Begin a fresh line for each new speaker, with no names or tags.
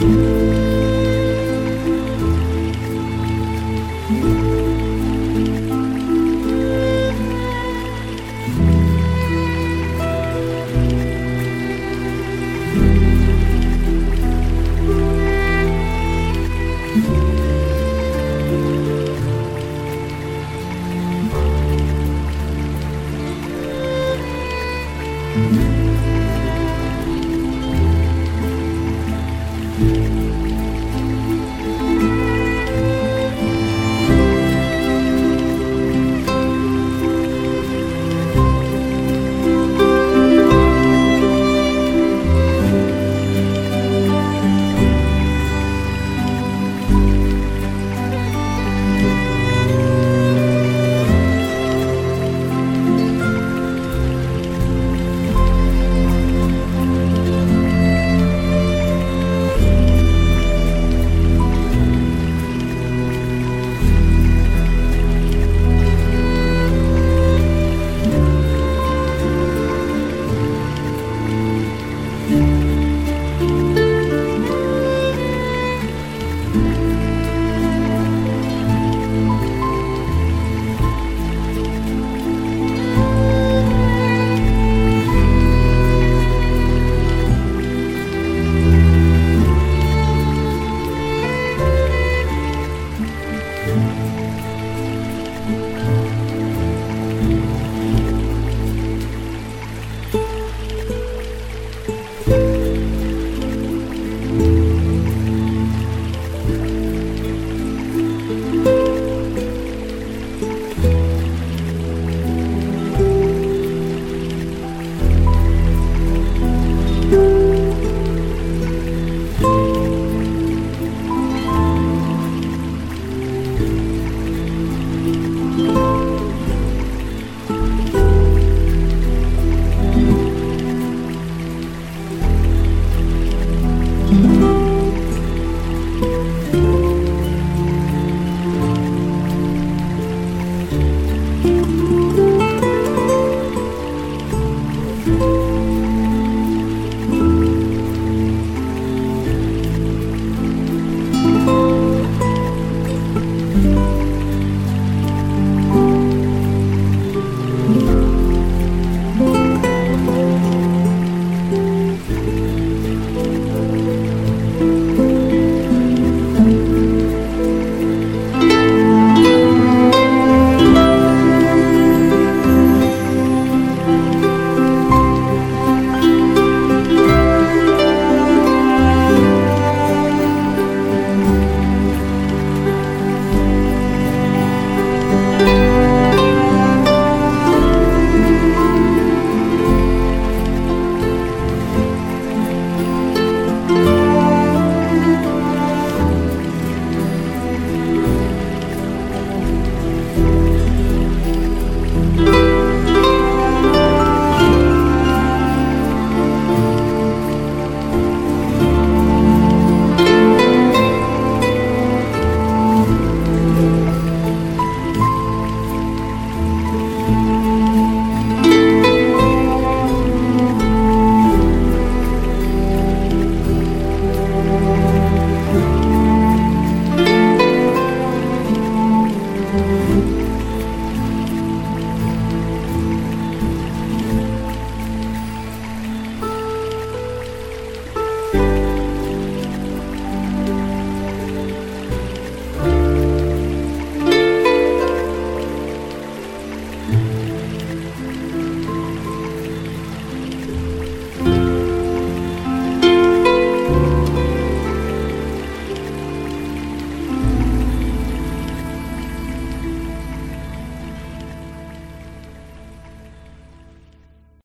thank Bye.